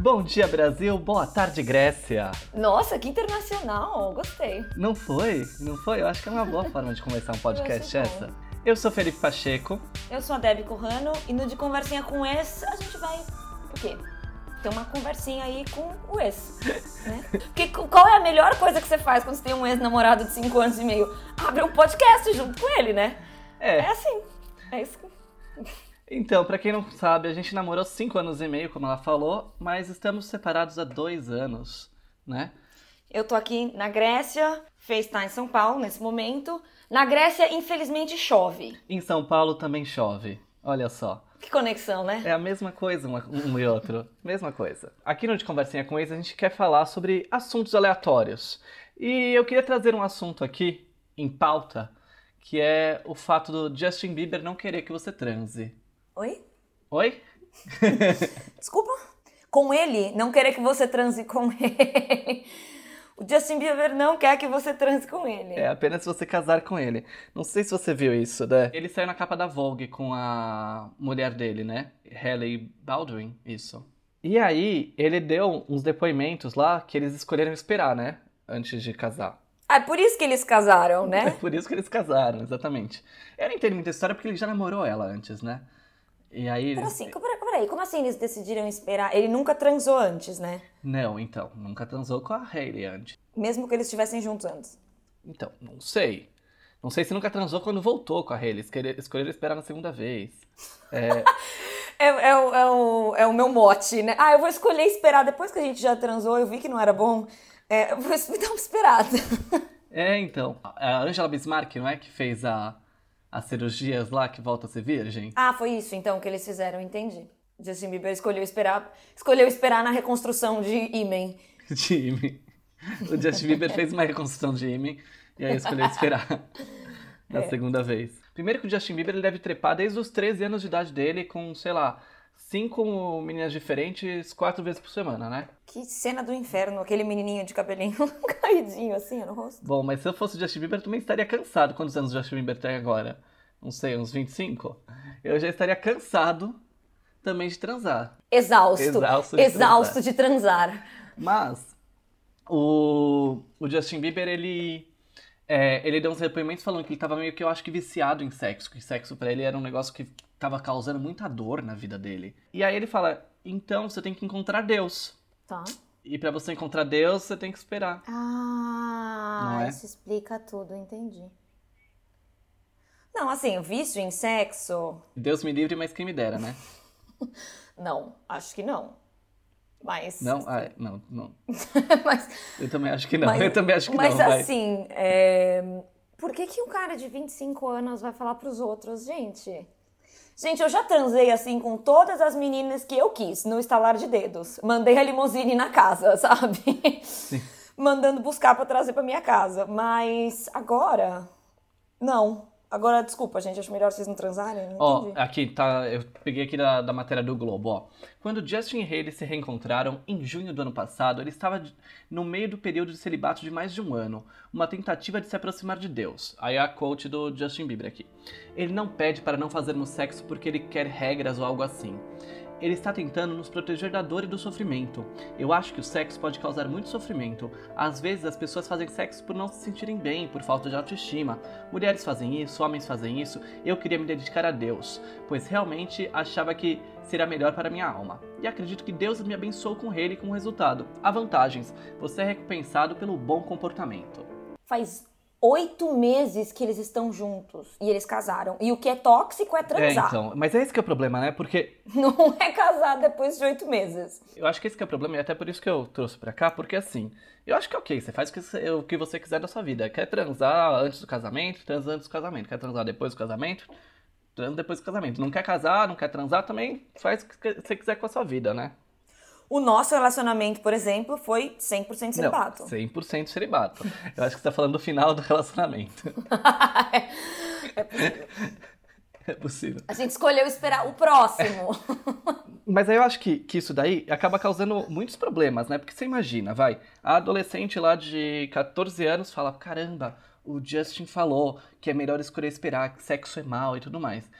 Bom dia, Brasil. Boa tarde, Grécia. Nossa, que internacional. Gostei. Não foi? Não foi? Eu acho que é uma boa forma de começar um podcast Eu essa. Eu sou Felipe Pacheco. Eu sou a Debbie Corrano e no De Conversinha com o Ex, a gente vai... O quê? Ter uma conversinha aí com o ex, né? Porque qual é a melhor coisa que você faz quando você tem um ex-namorado de 5 anos e meio? Abre um podcast junto com ele, né? É. É assim. É isso. Então, pra quem não sabe, a gente namorou 5 anos e meio, como ela falou, mas estamos separados há dois anos, né? Eu tô aqui na Grécia, Fê está em São Paulo nesse momento. Na Grécia, infelizmente, chove. Em São Paulo também chove. Olha só. Que conexão, né? É a mesma coisa uma- um e outro. Mesma coisa. Aqui no De Conversinha com Ex, a gente quer falar sobre assuntos aleatórios. E eu queria trazer um assunto aqui, em pauta, que é o fato do Justin Bieber não querer que você transe. Oi? Oi? Desculpa? Com ele, não querer que você transe com ele. O Justin Bieber não quer que você transe com ele. É apenas se você casar com ele. Não sei se você viu isso, né? Ele saiu na capa da Vogue com a mulher dele, né? Hailey Baldwin, isso. E aí, ele deu uns depoimentos lá que eles escolheram esperar, né? Antes de casar. Ah, é por isso que eles casaram, É né? por isso que eles casaram, exatamente. Eu não entendo muita história porque ele já namorou ela antes, né? E aí. Como eles- assim? Peraí, peraí, como assim eles decidiram esperar? Ele nunca transou antes, né? Não, então. Nunca transou com a Hailey antes. Mesmo que eles estivessem juntos antes. Então, não sei. Não sei se nunca transou quando voltou com a. Escolher- Escolheram esperar na segunda vez. É, É, é o- é o, é o meu mote, né? Ah, eu vou escolher esperar. Depois que a gente já transou, eu vi que não era bom. É, eu vou dar uma esperada. é, então. A Angela Bismarck, não é? Que fez a, as cirurgias lá que volta a ser virgem? Ah, foi isso então que eles fizeram, entendi. Justin Bieber escolheu esperar, escolheu esperar na reconstrução de Imen. De ímã. O Justin Bieber fez uma reconstrução de ímã e aí escolheu esperar na É. segunda vez. Primeiro que o Justin Bieber ele deve trepar desde os 13 anos de idade dele com, sei lá, cinco meninas diferentes quatro vezes por semana, né? Que cena do inferno, aquele menininho de cabelinho caidinho assim no rosto. Bom, mas se eu fosse o Justin Bieber, eu também estaria cansado. Quantos anos o Justin Bieber tem agora? Não sei, uns 25? Eu já estaria cansado também de transar. Exausto. Exausto de Exausto de transar. Mas o, o Justin Bieber, ele, é, ele deu uns depoimentos falando que ele tava meio que, eu acho que viciado em sexo. Que sexo pra ele era um negócio que tava causando muita dor na vida dele. E aí ele fala, então você tem que encontrar Deus. Tá. E pra você encontrar Deus, você tem que esperar. Ah, é? isso explica tudo, entendi. Não, assim, o vício em sexo, Deus me livre, mas quem me dera, né? não, acho que não. Mas. Não? Ah, não, não. mas Eu também acho que não. Mas- eu também acho que Mas não. vai. assim, é, por que, que um cara de 25 anos vai falar pros outros, gente? Gente, eu já transei assim com todas as meninas que eu quis, no estalar de dedos. Mandei a limusine na casa, sabe? Mandando buscar pra trazer pra minha casa. Mas agora, não. Agora, desculpa, gente, acho melhor vocês não transarem. Não Ó, entendi. aqui tá. Eu peguei aqui da, da matéria do Globo, ó. Quando Justin e Haley se reencontraram em junho do ano passado, ele estava no meio do período de celibato de mais de um ano, uma tentativa de se aproximar de Deus. Aí é a quote do Justin Bieber aqui. Ele não pede para não fazermos sexo porque ele quer regras ou algo assim. Ele está tentando nos proteger da dor e do sofrimento. Eu acho que o sexo pode causar muito sofrimento. Às vezes as pessoas fazem sexo por não se sentirem bem, por falta de autoestima. Mulheres fazem isso, homens fazem isso. Eu queria me dedicar a Deus, pois realmente achava que seria melhor para minha alma. E acredito que Deus me abençoou com ele e com o resultado. Há vantagens. Você é recompensado pelo bom comportamento. Faz oito meses que eles estão juntos e eles casaram. E o que é tóxico é É, transar. então. Mas é esse que é o problema, né? Porque Não é casar depois de oito meses. Eu acho que esse que é o problema, e até por isso que eu trouxe pra cá, porque assim, eu acho que é ok, você faz o que você, o que você quiser da sua vida. Quer transar antes do casamento, transa antes do casamento. Quer transar depois do casamento, transa depois do casamento. Não quer casar, não quer transar, também faz o que você quiser com a sua vida, né? O nosso relacionamento, por exemplo, foi 100% celibato. Não, 100% celibato. Eu acho que você tá falando do final do relacionamento. é possível. É possível. A gente escolheu esperar o próximo. Mas aí eu acho que, que isso daí acaba causando muitos problemas, né? Porque você imagina, vai, a adolescente lá de 14 anos fala, caramba, o Justin falou que é melhor escolher esperar, que sexo é mal e tudo mais.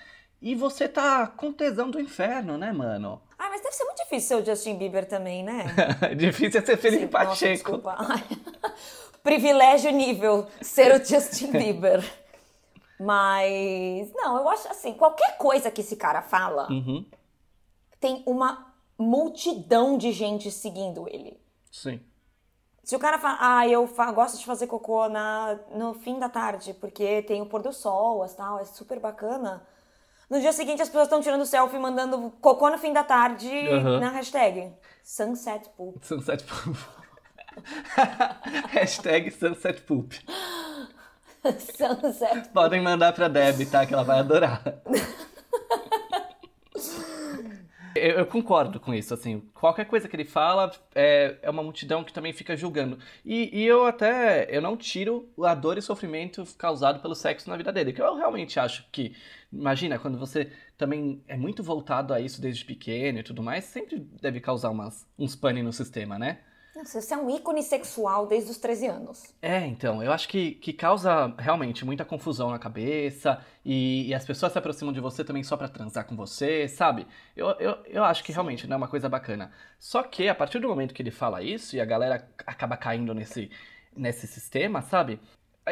E você tá com tesão do inferno, né, mano? Ah, Mas deve ser muito difícil ser o Justin Bieber também, né? difícil é ser Felipe Sim, nossa, Pacheco. desculpa. Ai. Privilégio nível ser o Justin Bieber. Mas, não, eu acho assim, qualquer coisa que esse cara fala, Uhum, tem uma multidão de gente seguindo ele. sim. Se o cara fala, ah, eu gosto de fazer cocô na, no fim da tarde, porque tem o pôr do sol, as tal, é super bacana. No dia seguinte as pessoas estão tirando selfie mandando cocô no fim da tarde na hashtag Sunset Poop. Sunset Poop. Hashtag Sunset Poop. Sunset Podem mandar pra Deb, tá? Que ela vai adorar. Eu, eu concordo com isso, assim, qualquer coisa que ele fala é, é uma multidão que também fica julgando. E, e eu até, eu não tiro a dor e sofrimento causado pelo sexo na vida dele, que eu realmente acho que, imagina, quando você também é muito voltado a isso desde pequeno e tudo mais, sempre deve causar umas, uns pane no sistema, né? Nossa, Você é um ícone sexual desde os 13 anos. É, então, eu acho que, que causa realmente muita confusão na cabeça e, e as pessoas se aproximam de você também só pra transar com você, sabe? Eu, eu, eu acho que realmente não é uma coisa bacana. Só que a partir do momento que ele fala isso e a galera acaba caindo nesse, nesse sistema, sabe?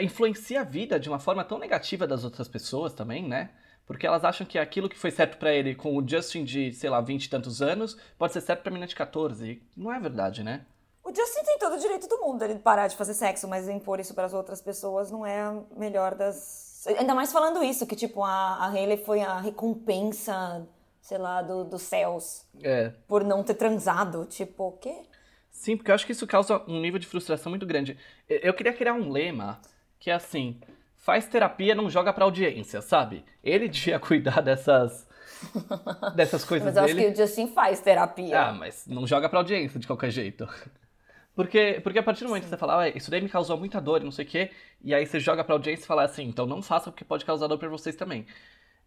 Influencia a vida de uma forma tão negativa das outras pessoas também, né? Porque elas acham que aquilo que foi certo pra ele com o Justin de, sei lá, 20 e tantos anos, pode ser certo pra menina de 14. E não é verdade, né? O Justin tem todo o direito do mundo ele parar de fazer sexo, mas impor isso para as outras pessoas não é a melhor das. Ainda mais falando isso, que tipo, a, a Hailey foi a recompensa, sei lá, do, dos céus É, por não ter transado. Tipo, o quê? Sim, porque eu acho que isso causa um nível de frustração muito grande. Eu queria criar um lema que é assim: faz terapia, não joga pra audiência, sabe? Ele devia cuidar dessas dessas coisas Mas eu acho dele. que o Justin faz terapia. Ah, mas não joga pra audiência de qualquer jeito. Porque, porque a partir do momento que você fala, ah, isso daí me causou muita dor e não sei o quê, e aí você joga pra audiência e fala assim, então não faça porque pode causar dor pra vocês também.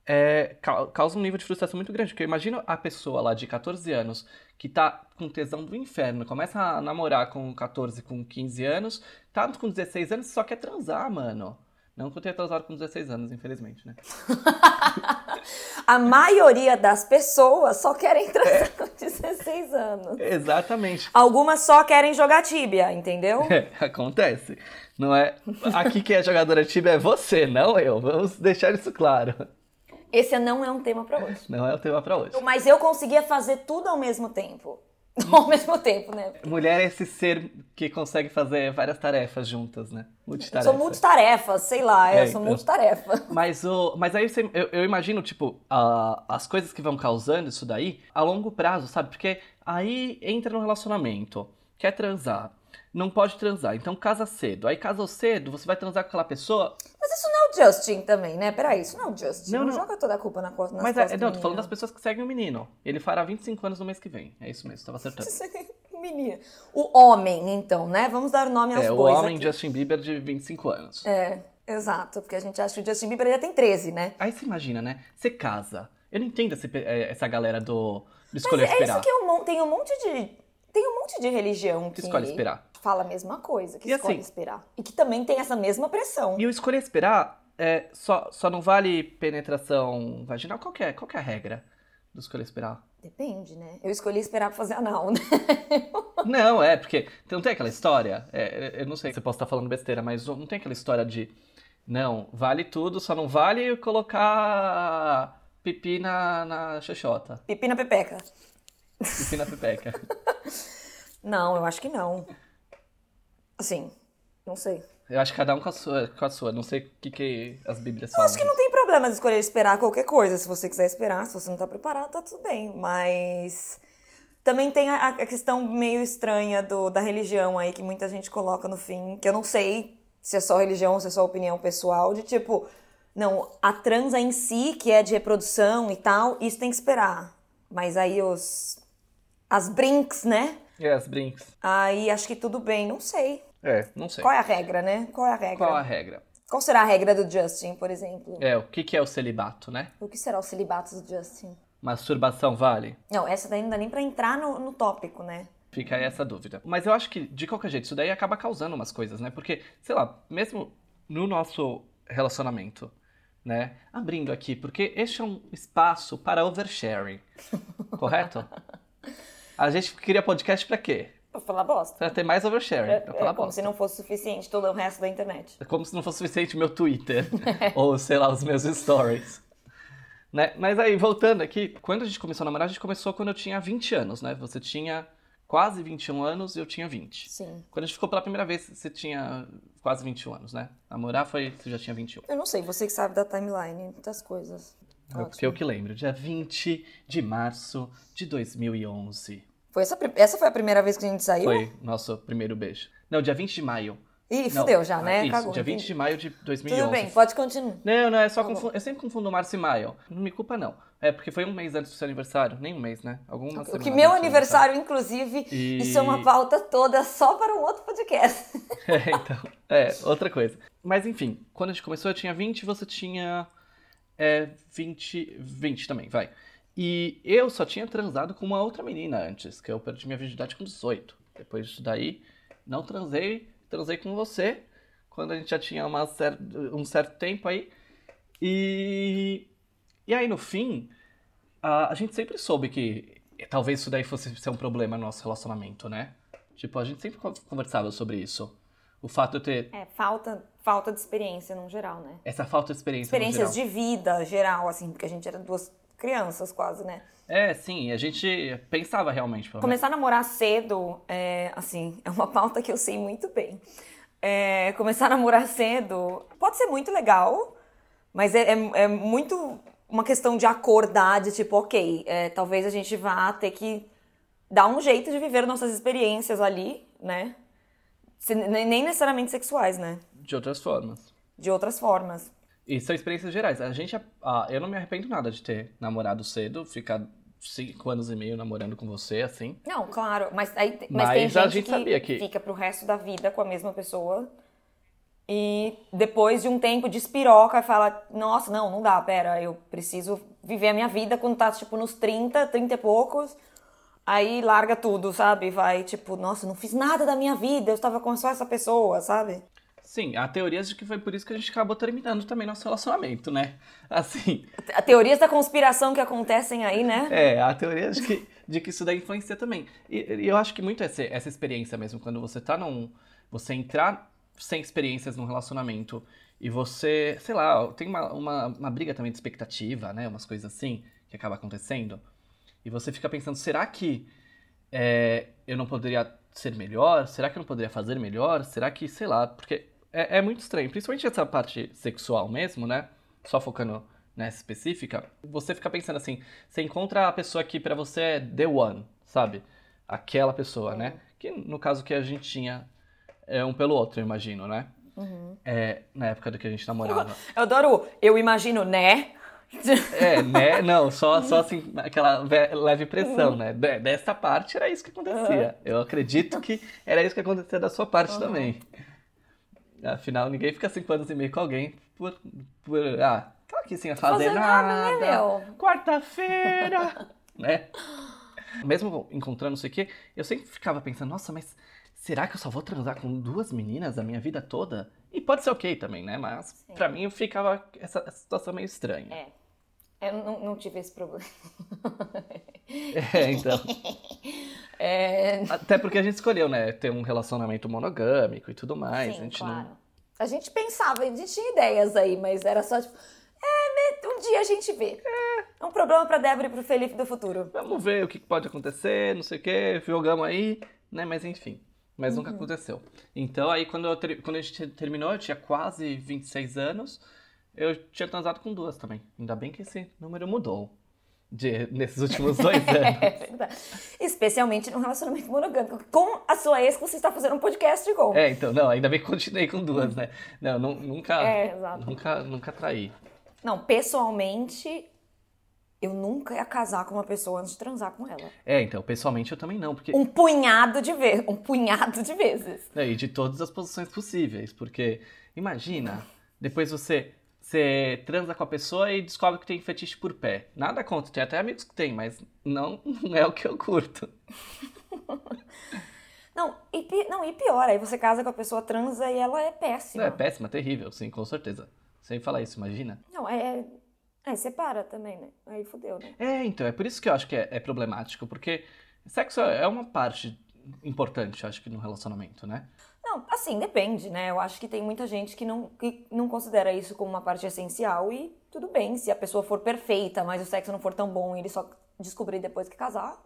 É, ca- causa um nível de frustração muito grande, porque eu imagino a pessoa lá de 14 anos que tá com tesão do inferno, começa a namorar com 14, com 15 anos, tá com 16 anos e só quer transar, mano. Não que eu tenha transado com 16 anos, infelizmente, né? A maioria das pessoas só querem transar com 16 anos. Exatamente. Algumas só querem jogar tíbia, entendeu? É, acontece. Não é. Aqui quem é jogadora tíbia é você, não eu. Vamos deixar isso claro. Esse não é um tema pra hoje. Não é o tema pra hoje. Mas eu conseguia fazer tudo ao mesmo tempo. Ao mesmo tempo, né? Mulher é esse ser que consegue fazer várias tarefas juntas, né? Eu Multitarefa. sou multitarefa, sei lá, É, eu sou então. multitarefa. Mas, o, mas aí você- eu, eu imagino, tipo, a- as coisas que vão causando isso daí a longo prazo, sabe? Porque aí entra no relacionamento, quer transar, não pode transar, então casa cedo. Aí casou cedo, você vai transar com aquela pessoa, Mas isso não é o Justin também, né? Peraí, isso não é o Justin. Não, Não, não. joga toda a culpa na costa Mas é, não, tô falando das pessoas que seguem o menino. Ele fará 25 anos no mês que vem. É isso mesmo, tava acertando. Menino. O homem, então, né? Vamos dar nome aos É, o bois homem aqui. Justin Bieber de 25 anos. É, exato, porque a gente acha que o Justin Bieber já tem 13, né? Aí você imagina, né? Você casa. Eu não entendo esse eh, essa galera do, do Mas escolher é esperar. isso que eu, um monte de tem um monte de religião que, escolhe esperar. fala a mesma coisa, que E escolhe assim- esperar. E que também tem essa mesma pressão. E o escolher esperar é, só, só não vale penetração vaginal? Qual que é, qual que é a regra do escolher esperar? Depende, né? Eu escolhi esperar pra fazer anal, né? Não, é, porque não tem aquela história. é, eu não sei se eu posso estar falando besteira, mas não tem aquela história de. Não, vale tudo, só não vale colocar pipi na, na xoxota. Pipi na pepeca. Pipi na pepeca. Não, eu acho que não. Assim, não sei. Eu acho que cada um com a sua, com a sua. Não sei o que, que as bíblias Eu falam. acho que não tem problema de escolher esperar qualquer coisa. Se você quiser esperar, se você não tá preparado, tá tudo bem. Mas também tem a, a questão meio estranha do, da religião aí que muita gente coloca no fim, que eu não sei se é só religião se é só opinião pessoal, de tipo, não, a transa em si, que é de reprodução e tal, isso tem que esperar. Mas aí os. As brinks, né? É, as brinks. Aí acho que tudo bem, não sei. É, não sei. Qual é a regra, né? Qual é a regra? Qual a regra? Qual será a regra do Justin, por exemplo? É, o que, que é o celibato, né? O que será o celibato do Justin? Masturbação vale? Não, essa daí não dá nem pra entrar no, no tópico, né? Fica aí essa dúvida. Mas eu acho que, de qualquer jeito, isso daí acaba causando umas coisas, né? Porque, sei lá, mesmo no nosso relacionamento, né? Abrindo aqui, porque este é um espaço para oversharing, correto? A gente queria podcast pra quê? Pra falar bosta. Pra ter mais oversharing. É, pra é falar como bosta. se não fosse suficiente todo o resto da internet. É como se não fosse suficiente meu Twitter. ou, sei lá, os meus stories. Né? Mas aí, voltando aqui, quando a gente começou a namorar, a gente começou quando eu tinha 20 anos, né? Você tinha quase 21 anos e eu tinha 20. Sim. Quando a gente ficou pela primeira vez, você tinha quase 21 anos, né? Namorar foi, você já tinha 21. Eu não sei, você que sabe da timeline das coisas. É porque eu que lembro. Dia 20 de março de 2011. Foi essa, essa foi a primeira vez que a gente saiu? Foi nosso primeiro beijo. Não, dia 20 de maio. Ih, Não, fudeu já, ah, né? Isso, Cagou. dia 20 de maio de 2011. Tudo bem, pode continuar. Não, não, é só confundo. Eu sempre confundo março e maio. Não me culpa, não. É porque foi um mês antes do seu aniversário. Nem um mês, né? Algumas O que meu aniversário, inclusive, E- isso é uma pauta toda só para um outro podcast. É, então. É, outra coisa. Mas enfim, quando a gente começou, eu tinha 20 e você tinha. É, 20. 20 também, vai. E eu só tinha transado com uma outra menina antes, que eu perdi minha virgindade com 18. Depois disso daí, não transei, transei com você, quando a gente já tinha uma cer um certo tempo aí. E. E aí, no fim, a, a gente sempre soube que talvez isso daí fosse ser um problema no nosso relacionamento, né? Tipo, a gente sempre con- conversava sobre isso. O fato de ter É, falta, falta de experiência no geral, né? essa falta de experiência no Experiências de vida geral, assim, porque a gente era duas crianças quase, né? É, sim, a gente pensava realmente. Começar a namorar cedo, é, assim, é uma pauta que eu sei muito bem. É, começar a namorar cedo pode ser muito legal, mas é, é- é muito uma questão de acordar, de tipo, ok, é, talvez a gente vá ter que dar um jeito de viver nossas experiências ali, né? Nem necessariamente sexuais, né? De outras formas. De outras formas. E são experiências gerais. A gente, ah, eu não me arrependo nada de ter namorado cedo, ficar cinco anos e meio namorando com você, assim. Não, claro, mas, aí, mas, Mas tem a gente, gente que, sabia que- fica pro resto da vida com a mesma pessoa e depois de um tempo despiroca e fala, nossa, não, não dá, pera, eu preciso viver a minha vida quando tá, tipo, nos 30, 30 e poucos, aí larga tudo, sabe? Vai, tipo, nossa, não fiz nada da minha vida, eu estava com só essa pessoa, sabe? Sim, há teorias de que foi por isso que a gente acabou terminando também nosso relacionamento, né? Assim, A teorias da conspiração que acontecem aí, né? é, há teorias de que, de que isso daí influencia também. E, e eu acho que muito essa, essa experiência mesmo, quando você tá num. Você entrar sem experiências num relacionamento e você, sei lá, tem uma, uma, uma briga também de expectativa, né? Umas coisas assim que acaba acontecendo. E você fica pensando, será que é, eu não poderia ser melhor? Será que eu não poderia fazer melhor? Será que, sei lá, porque é, é muito estranho, principalmente essa parte sexual mesmo, né? Só focando nessa específica, você fica pensando assim, você encontra a pessoa que pra você é the one, sabe? Aquela pessoa, né? Que no caso que a gente tinha é um pelo outro, eu imagino, né? É, na época do que a gente namorava. Eu adoro, eu imagino, né? É, né? Não, só, só assim, aquela ve- leve pressão, né? De- Dessa parte era isso que acontecia. Eu acredito que era isso que acontecia da sua parte também. Afinal, ninguém fica cinco anos e meio com alguém por. por ah, tá aqui sem fazer, Fazer nada, nada. né? Quarta-feira! né? Mesmo encontrando não sei o quê, eu sempre ficava pensando, nossa, mas será que eu só vou transar com duas meninas a minha vida toda? E pode ser ok também, né? Mas pra mim ficava essa, essa situação meio estranha. É. Eu não, não tive esse problema. É, então. É, Até porque a gente escolheu, né? Ter um relacionamento monogâmico e tudo mais. Sim, a gente claro. não. A gente pensava, a gente tinha ideias aí, mas era só tipo, é, né, um dia a gente vê. É um problema pra Débora e pro Felipe do futuro. Vamos ver o que pode acontecer, não sei o que, jogamos aí, né? Mas enfim. Mas Uhum. nunca aconteceu. Então aí quando, eu quando a gente terminou, eu tinha quase 26 anos. Eu tinha transado com duas também. Ainda bem que esse número mudou. De, nesses últimos dois anos. É verdade. Especialmente num relacionamento monogâmico. Com a sua ex, você está fazendo um podcast com. É, então, não, ainda bem que continuei com duas, né? Não, nu- nunca. É, exato. Nunca, nunca traí. Não, pessoalmente, eu nunca ia casar com uma pessoa antes de transar com ela. É, então, pessoalmente eu também não, porque. Um punhado de vezes. Um punhado de vezes. É, E de todas as posições possíveis, porque imagina, depois você, você transa com a pessoa e descobre que tem fetiche por pé. Nada contra, tem até amigos que tem, mas não, não é o que eu curto. Não e, não, e pior, aí você casa com a pessoa transa e ela é péssima. Não, é péssima, terrível, sim, com certeza. Sem falar isso, imagina. Não, é. É, separa também, né? Aí fudeu, né? É, então, é por isso que eu acho que é, é problemático, porque Sexo é uma parte importante, acho que, no relacionamento, né? Não, assim, depende, né? Eu acho que tem muita gente que não, que não considera isso como uma parte essencial e tudo bem, se a pessoa for perfeita, mas o sexo não for tão bom e ele só descobrir depois que casar.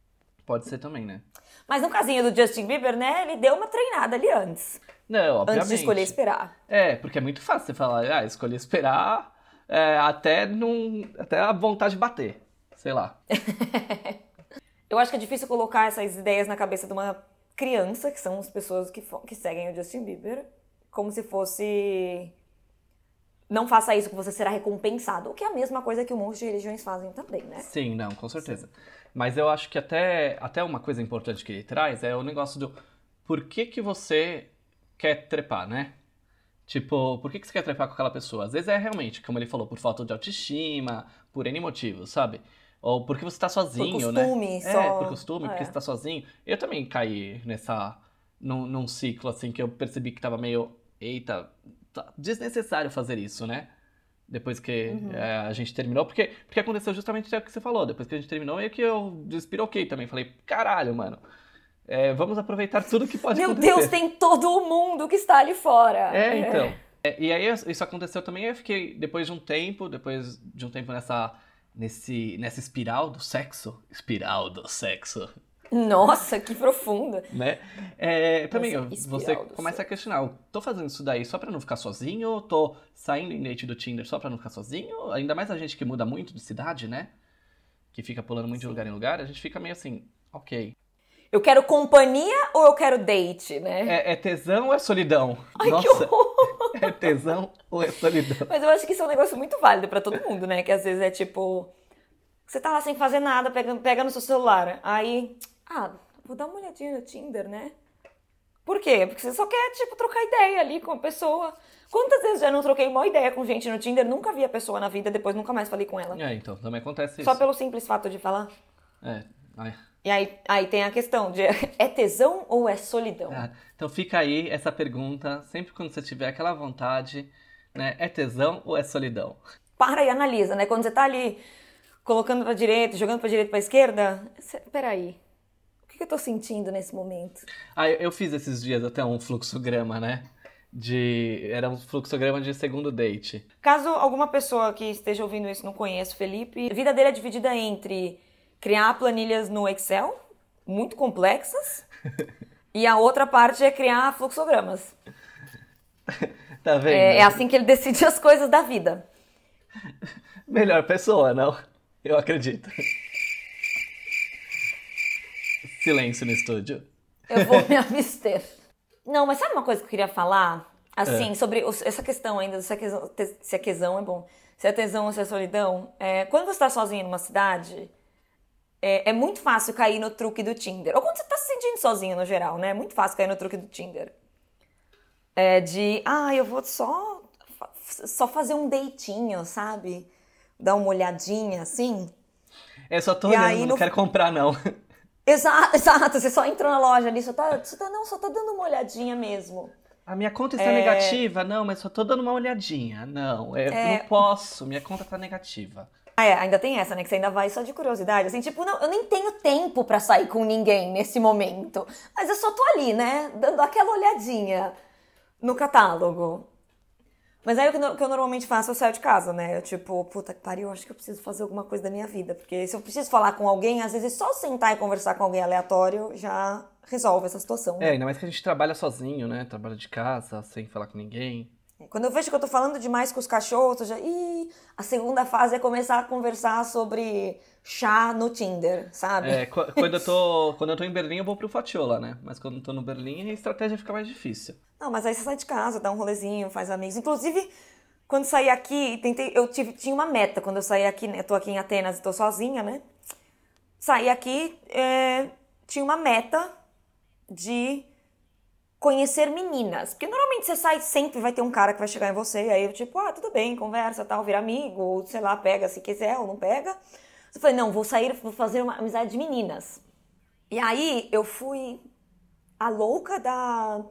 Pode ser também, né? Mas no casinho do Justin Bieber, né, ele deu uma treinada ali antes. Não, obviamente. Antes de escolher esperar. É, porque é muito fácil você falar, ah, escolher esperar é, até, num, até a vontade de bater. Sei lá. Eu acho que é difícil colocar essas ideias na cabeça de uma criança, que são as pessoas que, que seguem o Justin Bieber, como se fosse. Não faça isso que você será recompensado. O que é a mesma coisa que um monte de religiões fazem também, né? Sim, não, com certeza. Sim. Mas eu acho que até, até uma coisa importante que ele traz é o negócio do por que, que você quer trepar, né? Tipo, por que, que você quer trepar com aquela pessoa? Às vezes é realmente, como ele falou, por falta de autoestima, por N motivos, sabe? Ou porque você tá sozinho, por né? costume, né? Só... É, por costume, é. porque você tá sozinho. Eu também caí nessa. Num, num ciclo assim que eu percebi que tava meio. Eita, tá desnecessário fazer isso, né? Depois que uhum. é, a gente terminou, porque, porque aconteceu justamente o que você falou. Depois que a gente terminou, é que eu despiroquei também. Falei, caralho, mano. É, vamos aproveitar tudo que pode Meu acontecer. Meu Deus, tem todo o mundo que está ali fora. É, então. É, e aí isso aconteceu também, eu fiquei, depois de um tempo, depois de um tempo nessa, nesse, nessa espiral do sexo. Espiral do sexo. Nossa, que profunda. Né? É, também, você começa a questionar, tô fazendo isso daí só pra não ficar sozinho? Tô saindo em date do Tinder só pra não ficar sozinho? Ainda mais a gente que muda muito de cidade, né? Que fica pulando muito Sim. de lugar em lugar, a gente fica meio assim, ok. Eu quero companhia ou eu quero date, né? É, é tesão ou é solidão? Ai, Nossa, que horror! É tesão ou é solidão? Mas eu acho que isso é um negócio muito válido pra todo mundo, né? Que às vezes é tipo... Você tá lá sem fazer nada, pega, pega no seu celular. Aí, ah, vou dar uma olhadinha no Tinder, né? Por quê? Porque você só quer, tipo, trocar ideia ali com a pessoa. Quantas vezes já não troquei uma ideia com gente no Tinder, nunca vi a pessoa na vida, depois nunca mais falei com ela. É, então, também acontece isso. Só pelo simples fato de falar. É, ai. E aí, aí tem a questão de é tesão ou é solidão? Ah, então fica aí essa pergunta, sempre quando você tiver aquela vontade, né? É tesão ou é solidão? Para e analisa, né? Quando você tá ali colocando pra direita, jogando pra direita, pra esquerda, você, peraí, o que eu tô sentindo nesse momento? Ah, eu fiz esses dias até um fluxograma, né? De. Era um fluxograma de segundo date. Caso alguma pessoa que esteja ouvindo isso não conheça o Felipe, a vida dele é dividida entre criar planilhas no Excel, muito complexas, e a outra parte é criar fluxogramas. tá vendo? É, é assim que ele decide as coisas da vida. Melhor pessoa, não? Eu acredito. Silêncio no estúdio. Eu vou me abster. Não, mas sabe uma coisa que eu queria falar? Assim, é. sobre essa questão ainda, se a quesão, se a é bom, se a tesão ou se a solidão. É, quando você está sozinho numa cidade, é, é, muito fácil cair no truque do Tinder. Ou quando você está se sentindo sozinho no geral, né? É muito fácil cair no truque do Tinder. É de, ah, eu vou só, só fazer um deitinho, sabe? Dar uma olhadinha assim. É, só tô e olhando, não no... quero comprar não. Exato, exato. Você só entrou na loja ali, só tá, só tá, não, só tá dando uma olhadinha mesmo. A minha conta está é... negativa? Não, mas só tô dando uma olhadinha. Não, eu é... não posso, minha conta tá negativa. Ah, é, ainda tem essa, né? Que você ainda vai só de curiosidade. Assim, tipo, não, eu nem tenho tempo para sair com ninguém nesse momento. Mas eu só tô ali, né? Dando aquela olhadinha no catálogo. Mas aí o que, eu, que eu normalmente faço, eu saio de casa, né? Eu, tipo, puta que pariu, acho que eu preciso fazer alguma coisa da minha vida. Porque se eu preciso falar com alguém, às vezes só sentar e conversar com alguém aleatório já resolve essa situação. Né? É, ainda mais que a gente trabalha sozinho, né? Trabalha de casa, sem falar com ninguém. Quando eu vejo que eu tô falando demais com os cachorros, eu já. Ih, a segunda fase é começar a conversar sobre chá no Tinder, sabe? É, quando eu tô, quando eu tô em Berlim, eu vou pro Fatiola, né? Mas quando eu tô no Berlim, a estratégia fica mais difícil. Não, mas aí você sai de casa, dá um rolezinho, faz amigos. Inclusive, quando saí aqui, tentei, eu tive, tinha uma meta quando eu saí aqui, né? Eu tô aqui em Atenas e tô sozinha, né? Saí aqui, é, tinha uma meta de conhecer meninas. Porque normalmente você sai, sempre vai ter um cara que vai chegar em você, e aí tipo, ah, tudo bem, conversa, tal, vira amigo, ou sei lá, pega se quiser ou não pega. Eu falei, não, vou sair, vou fazer uma amizade de meninas. E aí eu fui a louca da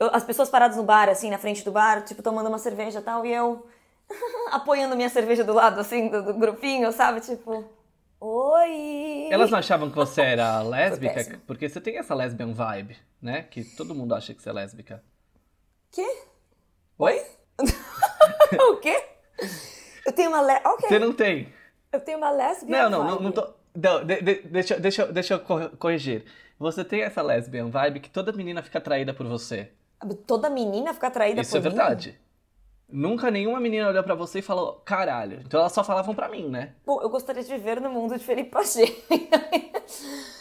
eu, as pessoas paradas no bar, assim, na frente do bar, tipo, tomando uma cerveja e tal, e eu apoiando minha cerveja do lado, assim, do, do grupinho, sabe? Tipo, Oi! Elas não achavam que você era lésbica? Porque você tem essa lesbian vibe, né? Que todo mundo acha que você é lésbica. Quê? Oi? o quê? Eu tenho uma le... Ok. Você não tem? Eu tenho uma lésbica Não, não, não, não tô. Não, de- de- deixa, deixa, eu- deixa eu cor- corrigir. Você tem essa lesbian vibe que toda menina fica atraída por você. Toda menina fica atraída Isso por é mim? verdade. Nunca nenhuma menina olhou pra você e falou, caralho. Então elas só falavam pra mim, né? Pô, eu gostaria de viver no mundo de Felipe Pachê.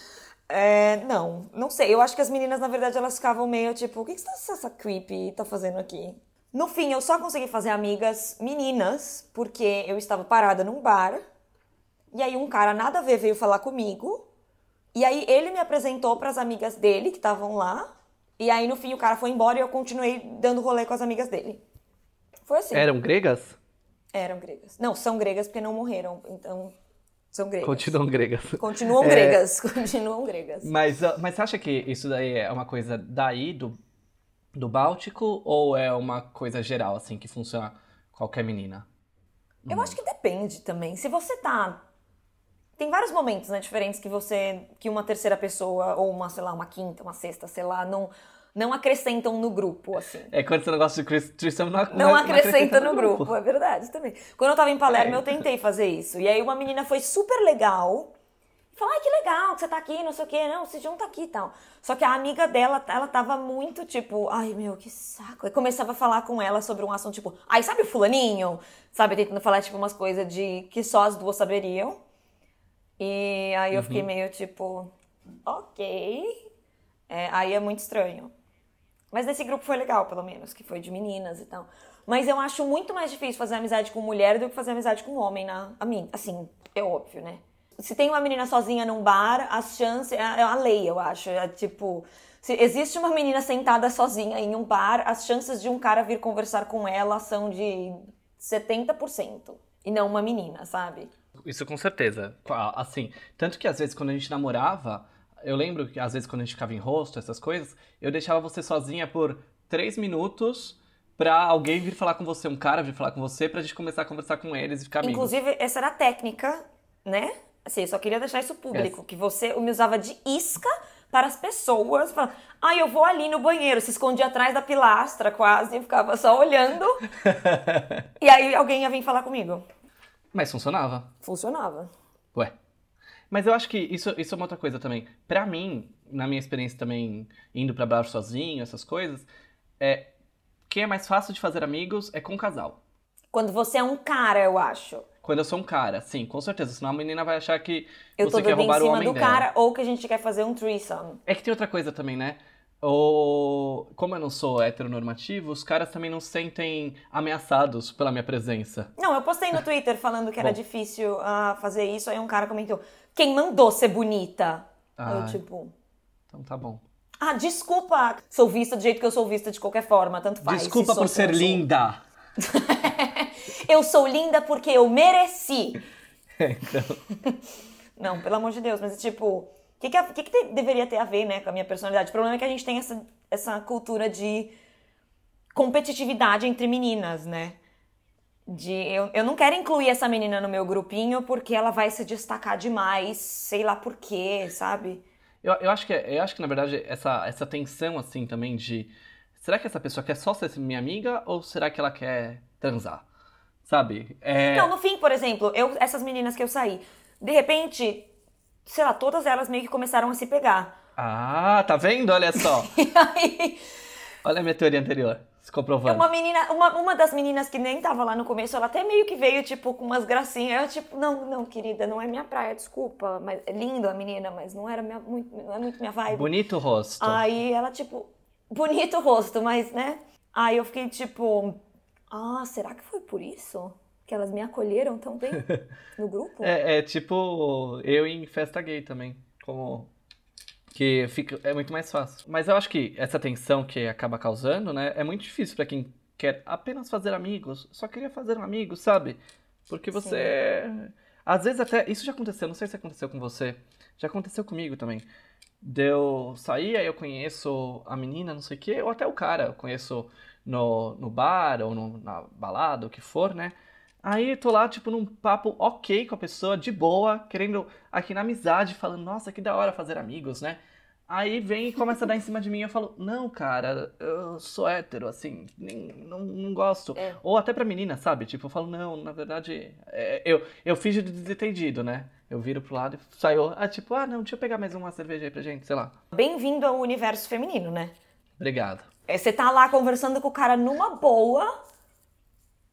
É, não, não sei. Eu acho que as meninas, na verdade, elas ficavam meio tipo, o que, que essa, essa creepy tá fazendo aqui? No fim, eu só consegui fazer amigas meninas, porque eu estava parada num bar, e aí um cara nada a ver veio falar comigo, e aí ele me apresentou pras amigas dele que estavam lá, e aí no fim o cara foi embora e eu continuei dando rolê com as amigas dele. Foi assim. Eram gregas? Eram gregas. Não, são gregas porque não morreram, então são gregas. Continuam gregas. Continuam É, gregas, continuam gregas. Mas, ah, mas você acha que isso daí é uma coisa daí, do, do Báltico, ou é uma coisa geral, assim, que funciona qualquer menina? Eu acho que depende também. Se você tá. Tem vários momentos, né, diferentes que você. que uma terceira pessoa, ou uma, sei lá, uma quinta, uma sexta, sei lá, não, não acrescentam no grupo, assim. É quando você não gosta de Chris- Tristan, não, Não acrescenta no grupo, é verdade também. Quando eu tava em Palermo, É. eu tentei fazer isso. E aí uma menina foi super legal. Falou, ai, que legal que você tá aqui, não sei o quê. Não, se junta aqui e tal. Só que a amiga dela, ela tava muito, tipo, ai, meu, que saco. Aí começava a falar com ela sobre um assunto, tipo, ai, sabe o fulaninho? Sabe, tentando falar, tipo, umas coisas de que só as duas saberiam. E aí eu fiquei meio, tipo, ok. É, aí é muito estranho. Mas nesse grupo foi legal, pelo menos, que foi de meninas e tal. Mas eu acho muito mais difícil fazer amizade com mulher do que fazer amizade com homem, na, a mim. Assim, é óbvio, né? Se tem uma menina sozinha num bar, as chances. É é a lei, eu acho. É tipo. Se existe uma menina sentada sozinha em um bar, as chances de um cara vir conversar com ela são de 70%. E não uma menina, sabe? Isso com certeza. Assim, tanto que às vezes quando a gente namorava, eu lembro que às vezes quando a gente ficava em rosto, essas coisas, eu deixava você sozinha por três minutos pra alguém vir falar com você, um cara vir falar com você, pra gente começar a conversar com eles e ficar amigos. Inclusive, essa era a técnica, né? Assim, eu só queria deixar isso público, que você me usava de isca para as pessoas. Falando, ah, eu vou ali no banheiro, se escondia atrás da pilastra quase, e ficava só olhando. e aí alguém ia vir falar comigo. Mas funcionava. Funcionava. Ué. Mas eu acho que isso, isso é uma outra coisa também. Pra mim, na minha experiência também, indo pra bar sozinho, essas coisas, é. Quem é mais fácil de fazer amigos é com o casal. Quando você é um cara, eu acho. Quando eu sou um cara, sim, com certeza. Senão a menina vai achar que Eu você tô quer em roubar o cima homem do dela. cara, ou que a gente quer fazer um threesome. É que tem outra coisa também, né? O... Como eu não sou heteronormativo, os caras também não se sentem ameaçados pela minha presença. Não, eu postei no Twitter falando que era Bom. difícil ah, fazer isso, aí um cara comentou, quem mandou ser bonita? Eu, Ah. tipo... Então tá bom. Ah, desculpa, sou vista do jeito que eu sou vista de qualquer forma, tanto faz. Desculpa se por se ser linda. Eu sou linda porque eu mereci. então, Não, pelo amor de Deus, mas tipo, o que, que, que, que te- deveria ter a ver, né, com a minha personalidade? O problema é que a gente tem essa, essa cultura de competitividade entre meninas, né? De eu, eu não quero incluir essa menina no meu grupinho porque ela vai se destacar demais, sei lá por quê, sabe? eu, eu, acho que, eu acho que, na verdade, essa, essa tensão, assim, também de... Será que essa pessoa quer só ser minha amiga ou será que ela quer transar? Sabe? É... Não, no fim, por exemplo, eu, essas meninas que eu saí, de repente, sei lá, todas elas meio que começaram a se pegar. Ah, tá vendo? Olha só. Aí, Olha a minha teoria anterior. Comprovando. uma menina, uma, uma das meninas que nem tava lá no começo, ela até meio que veio, tipo, com umas gracinhas. Eu, tipo, não, não, querida, não é minha praia, desculpa. Mas é linda a menina, mas não era minha, muito, não é muito minha vibe. Bonito o rosto. Aí ela, tipo, bonito o rosto, mas, né? Aí eu fiquei, tipo, ah, será que foi por isso? Que elas me acolheram tão bem no grupo? É, é tipo eu em festa gay também. Como. Que fica, é muito mais fácil. Mas eu acho que essa tensão que acaba causando, né? É muito difícil pra quem quer apenas fazer amigos. Só queria fazer um amigo, sabe? Porque você. Às vezes até. Isso já aconteceu, não sei se aconteceu com você. Já aconteceu comigo também. Deu sair, aí eu conheço a menina, não sei o quê, ou até o cara, eu conheço no, no bar ou no- na balada, o que for, né? Aí tô lá, tipo, num papo ok com a pessoa, de boa, querendo aqui na amizade, falando, nossa, que da hora fazer amigos, né? Aí vem e começa a dar em cima de mim e eu falo, não, cara, eu sou hétero, assim, nem, não, não gosto. É. Ou até pra menina, sabe? Tipo, eu falo, não, na verdade, é, eu, eu finjo de desentendido, né? Eu viro pro lado e saio, ah, tipo, ah, não, deixa eu pegar mais uma cerveja aí pra gente, sei lá. Bem-vindo ao universo feminino, né? Obrigado. É, Você tá lá conversando com o cara numa boa.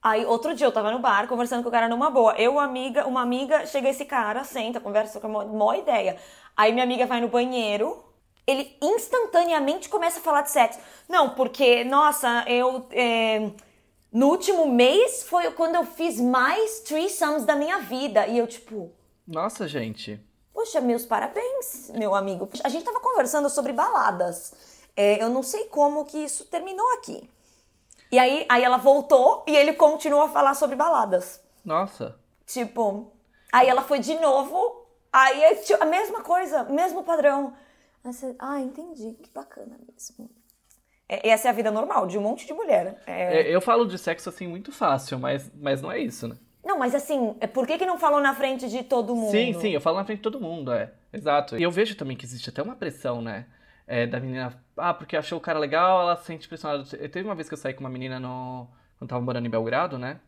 Aí, outro dia eu tava no bar conversando com o cara numa boa. Eu, amiga, uma amiga, chega esse cara, senta, conversa com a mó, ideia. Aí minha amiga vai no banheiro, ele instantaneamente começa a falar de sexo. Não, porque, nossa, eu. é, no último mês foi quando eu fiz mais threesomes da minha vida. E eu, tipo, Nossa, gente. Poxa, meus parabéns, meu amigo. A gente tava conversando sobre baladas. É, eu não sei como que isso terminou aqui. E aí, aí ela voltou e ele continuou a falar sobre baladas. Nossa. Tipo, aí ela foi de novo, aí é tipo, a mesma coisa, mesmo padrão. Você, ah, entendi, que bacana mesmo. É, essa é a vida normal de um monte de mulher. É, É, eu falo de sexo assim muito fácil, mas, mas não é isso, né? Não, mas assim, é, por que, que não falou na frente de todo mundo? Sim, sim, eu falo na frente de todo mundo, é. Exato. E eu vejo também que existe até uma pressão, né? É, da menina, ah, porque achou o cara legal, ela se sente pressionada. Eu- Teve uma vez que eu saí com uma menina no. Quando tava morando em Belgrado, né?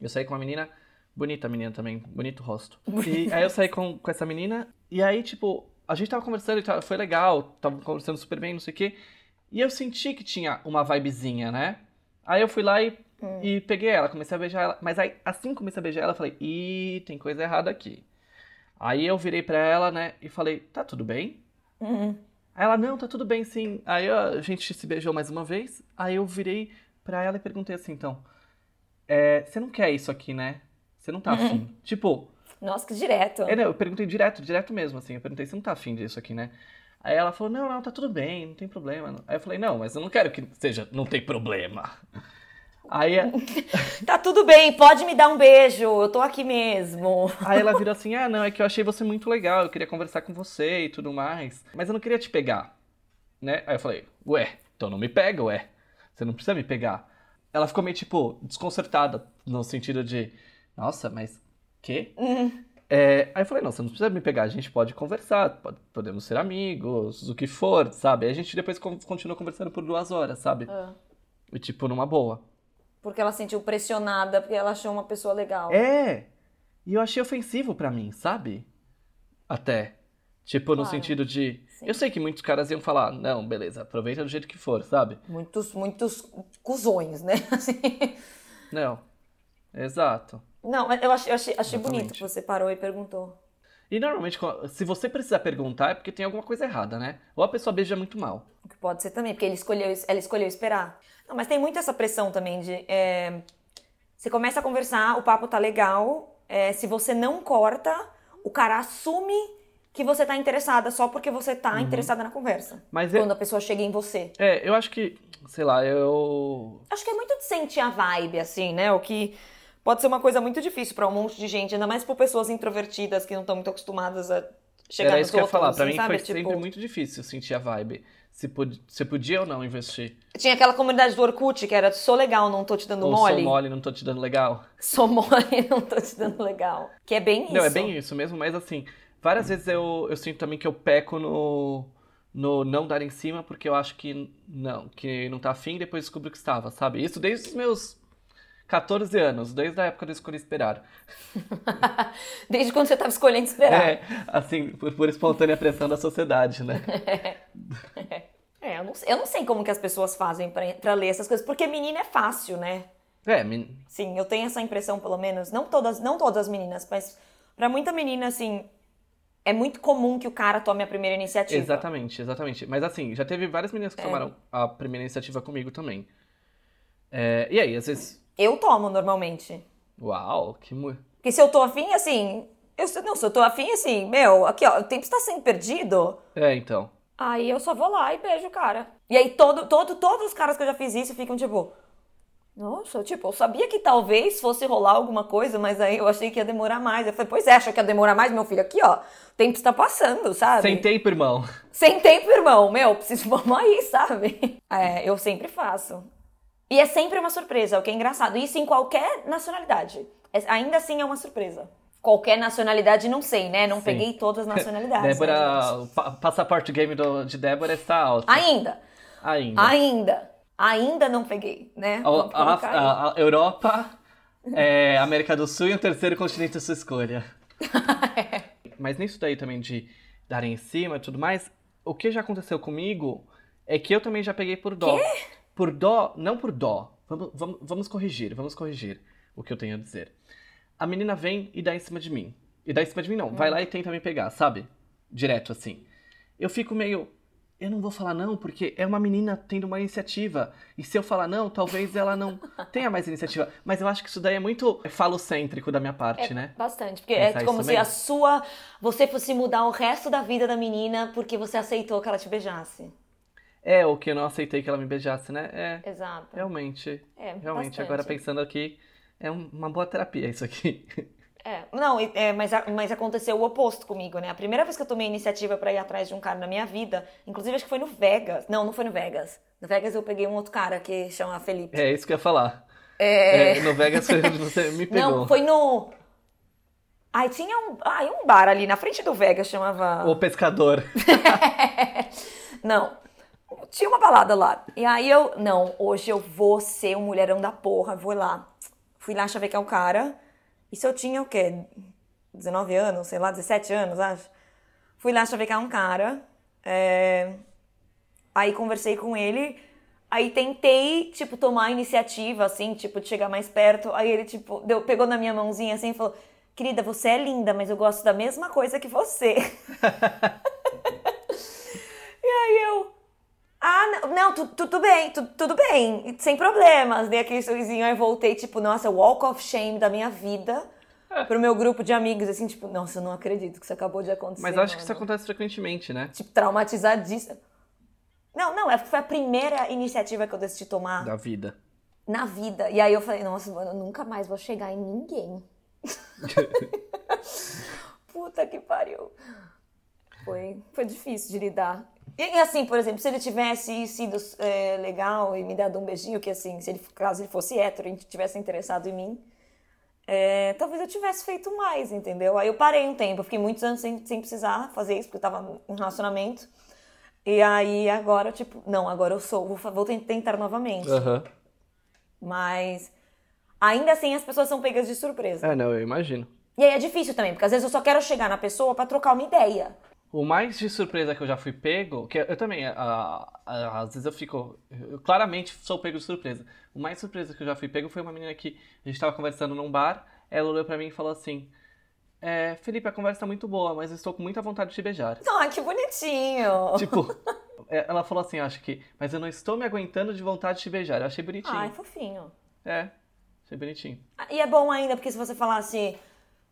Eu saí com uma menina, bonita menina também, bonito rosto. E aí eu saí com, com essa menina, e aí, tipo, a gente tava conversando e foi legal, tava conversando super bem, não sei o quê. E eu senti que tinha uma vibezinha, né? Aí eu fui lá e, e peguei ela, comecei a beijar ela. Mas aí, assim que comecei a beijar ela, eu falei, ih, tem coisa errada aqui. Aí eu virei pra ela, né, e falei, tá tudo bem? Uhum. Aí ela, não, tá tudo bem sim. Aí a gente se beijou mais uma vez. Aí eu virei pra ela e perguntei assim, então, é, você não quer isso aqui, né? Você não tá afim? Tipo, Nossa, que direto. é, não, eu perguntei direto, direto mesmo, assim. Eu perguntei, você não tá afim disso aqui, né? Aí ela falou, não, não, tá tudo bem, não tem problema. Aí eu falei, não, mas eu não quero que seja, não tem problema. Aí, Tá tudo bem, pode me dar um beijo, eu tô aqui mesmo. aí ela virou assim, ah, não, é que eu achei você muito legal, eu queria conversar com você e tudo mais. Mas eu não queria te pegar, né? Aí eu falei, ué, então não me pega, ué. Você não precisa me pegar. Ela ficou meio, tipo, desconcertada, no sentido de, nossa, mas quê? É, aí eu falei, não, você não precisa me pegar, a gente pode conversar, pode- podemos ser amigos, o que for, sabe? Aí a gente depois con- continuou conversando por duas horas, sabe? E tipo, numa boa. Porque ela se sentiu pressionada, porque ela achou uma pessoa legal. É! E eu achei ofensivo pra mim, sabe? Até. Tipo, no Claro. sentido de. Sim. Eu sei que muitos caras iam falar, não, beleza, aproveita do jeito que for, sabe? Muitos, muitos cuzões, né? Assim. Não. Exato. Não, mas eu achei, achei, achei bonito que você parou e perguntou. E normalmente, se você precisar perguntar, é porque tem alguma coisa errada, né? Ou a pessoa beija muito mal. O que pode ser também, porque ele escolheu, ela escolheu esperar. Não, mas tem muito essa pressão também de. é, você começa a conversar, o papo tá legal. é, se você não corta, o cara assume que você tá interessada só porque você tá interessada na conversa. Mas é- Quando a pessoa chega em você. É, eu acho que, sei lá, eu. Acho que é muito de sentir a vibe, assim, né? O que pode ser uma coisa muito difícil pra um monte de gente, ainda mais por pessoas introvertidas que não estão muito acostumadas a chegar Era isso que eu ia falar. Pra assim, mim sabe? foi sempre muito difícil sentir a vibe. Se, pod- se podia ou não investir. Tinha aquela comunidade do Orkut que era sou legal, não tô te dando Ou mole. sou mole, não tô te dando legal. Sou mole, não tô te dando legal. Que é bem isso. Não, é bem isso mesmo, mas assim, várias vezes eu, eu sinto também que eu peco no, no não dar em cima, porque eu acho que não, que não tá afim, depois descubro que estava, sabe? Isso desde os meus 14 anos, desde a época do Escolher Esperar. Desde quando você tava escolhendo esperar. É, assim, por, por espontânea pressão da sociedade, né? É, eu não, sei, eu não sei como que as pessoas fazem pra, pra ler essas coisas, porque menina é fácil, né? É, men- Sim, eu tenho essa impressão, pelo menos. Não todas, não todas as meninas, mas pra muita menina, assim, é muito comum que o cara tome a primeira iniciativa. exatamente, exatamente. Mas assim, já teve várias meninas É. que tomaram a primeira iniciativa comigo também. É, e aí, às vezes, Eu tomo normalmente. uau, que mu... Porque se eu tô afim, assim. Eu, não, se eu tô afim, assim, meu, aqui, ó, o tempo está sendo perdido. É, então. Aí eu só vou lá e beijo o cara. E aí todo, todo, todos os caras que eu já fiz isso ficam tipo. Nossa, tipo, eu sabia que talvez fosse rolar alguma coisa, mas aí eu achei que ia demorar mais. Eu falei, pois é, achou que ia demorar mais, meu filho? Aqui, ó, o tempo está passando, sabe? Sem tempo, irmão. Sem tempo, irmão. Meu, preciso vamos aí, sabe? É, eu sempre faço. E é sempre uma surpresa, o que é engraçado. Isso em qualquer nacionalidade. É- ainda assim é uma surpresa. Qualquer nacionalidade, não sei, né? Não Sim. peguei todas as nacionalidades. né? Débora, o pa- passaporte game do- de Débora está alto. Ainda. Ainda. Ainda. Ainda não peguei, né? A, a- a- Europa, é, América do Sul e o terceiro continente à sua escolha. Mas nisso daí também de darem em cima e tudo mais, o que já aconteceu comigo é que eu também já peguei por dó. Por dó, não por dó. Vamos, vamos, vamos corrigir, vamos corrigir o que eu tenho a dizer. A menina vem e dá em cima de mim. E dá em cima de mim não, vai lá e tenta me pegar, sabe? Direto assim. Eu fico meio. Eu não vou falar não, porque é uma menina tendo uma iniciativa. E se eu falar não, talvez ela não tenha mais iniciativa. Mas eu acho que isso daí é muito falocêntrico da minha parte, né? Bastante, porque Pensar é como se também? a sua. Você fosse mudar o resto da vida da menina porque você aceitou que ela te beijasse. É, o que eu não aceitei que ela me beijasse, né? É, Exato. realmente. É, realmente, bastante. agora pensando aqui, é um- uma boa terapia isso aqui. É, não, é, mas, mas aconteceu o oposto comigo, né? A primeira vez que eu tomei iniciativa pra ir atrás de um cara na minha vida, inclusive acho que foi no Vegas. Não, não foi no Vegas. No Vegas eu peguei um outro cara que chama Felipe. É isso que eu ia falar. É. É, no Vegas você me pegou. Não, foi no. Ai, tinha um. Ai, um bar ali na frente do Vegas chamava. O pescador. Não. Tinha uma balada lá. E aí eu, não, hoje eu vou ser um mulherão da porra, vou lá. Fui lá chavecar o cara. Isso eu tinha o quê? 19 anos, sei lá, 17 anos, acho. Fui lá chavecar um cara. é, Aí conversei com ele. Aí tentei, tipo, tomar a iniciativa, assim, tipo, de chegar mais perto. Aí ele, tipo, deu, pegou na minha mãozinha assim e falou: Querida, você é linda, mas eu gosto da mesma coisa que você. E aí eu. Ah, não, não tu- tudo bem, tu- tudo bem, sem problemas. Dei aquele sorrisinho, aí voltei, tipo, nossa, walk of shame da minha vida pro meu grupo de amigos, assim, tipo, nossa, eu não acredito que isso acabou de acontecer. Mas acho que isso mano. acontece frequentemente, né? Tipo, traumatizadíssima. Não, não, é- foi a primeira iniciativa que eu decidi tomar Da vida. na vida. E aí eu falei, nossa, mano, eu nunca mais vou chegar em ninguém. Puta que pariu. Foi, foi difícil de lidar. E, assim, por exemplo, se ele tivesse sido é, legal e me dado um beijinho, que assim, se ele, caso ele fosse hétero e tivesse interessado em mim, é, talvez eu tivesse feito mais, entendeu? Aí eu parei um tempo, eu fiquei muitos anos sem, sem precisar fazer isso, porque eu tava em relacionamento. E aí agora, tipo, não, agora eu sou, vou, vou ten- tentar novamente. Aham. Mas ainda assim as pessoas são pegas de surpresa. É, não, eu imagino. E aí é difícil também, porque às vezes eu só quero chegar na pessoa pra trocar uma ideia. O mais de surpresa que eu já fui pego, que eu também, ah, ah, às vezes eu fico, eu claramente sou pego de surpresa. O mais surpresa que eu já fui pego foi uma menina que a gente tava conversando num bar, ela olhou pra mim e falou assim, é, Felipe, a conversa tá muito boa, mas eu estou com muita vontade de te beijar. Ah, que bonitinho! Tipo, é, ela falou assim, acho que, mas eu não estou me aguentando de vontade de te beijar. Eu achei bonitinho. Ai, fofinho. É, achei bonitinho. E é bom ainda, porque se você falasse,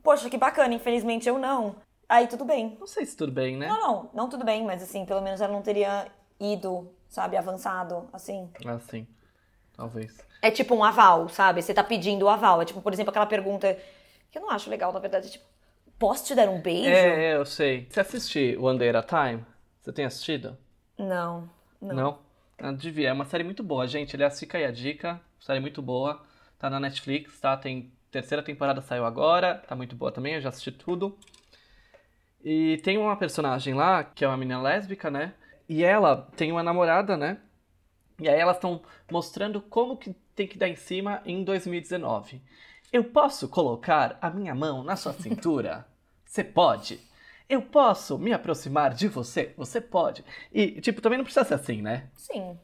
poxa, que bacana, infelizmente eu não, aí tudo bem. Não sei se tudo bem, né? Não, não, não tudo bem, mas assim, pelo menos ela não teria ido, sabe, avançado, assim. Assim, talvez. É tipo um aval, sabe? Você tá pedindo o aval. É tipo, por exemplo, aquela pergunta que eu não acho legal, na verdade, tipo, posso te dar um beijo? É, é, eu sei. Você assistiu One Day at a Time? Você tem assistido? Não, não. Não? Ah, devia. É uma série muito boa, gente. Aliás, fica aí a dica. Série muito boa. Tá na Netflix, tá? Tem terceira temporada saiu agora. Tá muito boa também, eu já assisti tudo. E tem uma personagem lá, que é uma menina lésbica, né? E ela tem uma namorada, né? E aí elas estão mostrando como que tem que dar em cima em 2019. Eu posso colocar a minha mão na sua cintura? Você pode. Eu posso me aproximar de você? Você pode. E, tipo, também não precisa ser assim, né? Sim.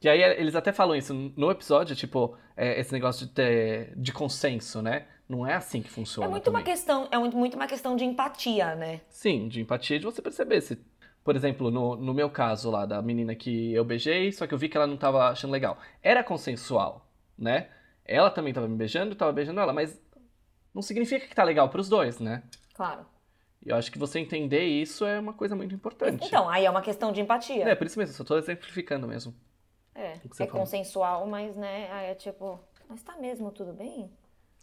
E aí eles até falam isso no episódio, tipo, é, esse negócio de, ter, de consenso, né? Não é assim que funciona. É muito uma também. questão, é muito, uma questão de empatia, né? Sim, de empatia de você perceber se. Por exemplo, no, no meu caso lá, da menina que eu beijei, só que eu vi que ela não tava achando legal. Era consensual, né? Ela também tava me beijando, eu tava beijando ela, mas não significa que tá legal pros dois, né? Claro. E eu acho que você entender isso é uma coisa muito importante. Então, aí é uma questão de empatia. É, por isso mesmo, só tô exemplificando mesmo. É, é consensual, mas, né, aí é tipo, mas tá mesmo tudo bem?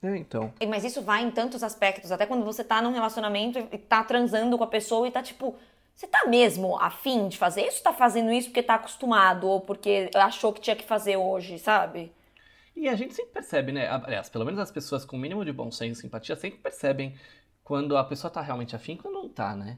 É, então. Mas isso vai em tantos aspectos, até quando você tá num relacionamento e e tá transando com a pessoa e tá tipo, você tá mesmo afim de fazer isso? Tá fazendo isso porque tá acostumado ou porque achou que tinha que fazer hoje, sabe? E a gente sempre percebe, né? Aliás, pelo menos as pessoas com o mínimo de bom senso e simpatia sempre percebem quando a pessoa tá realmente afim e quando não tá, né?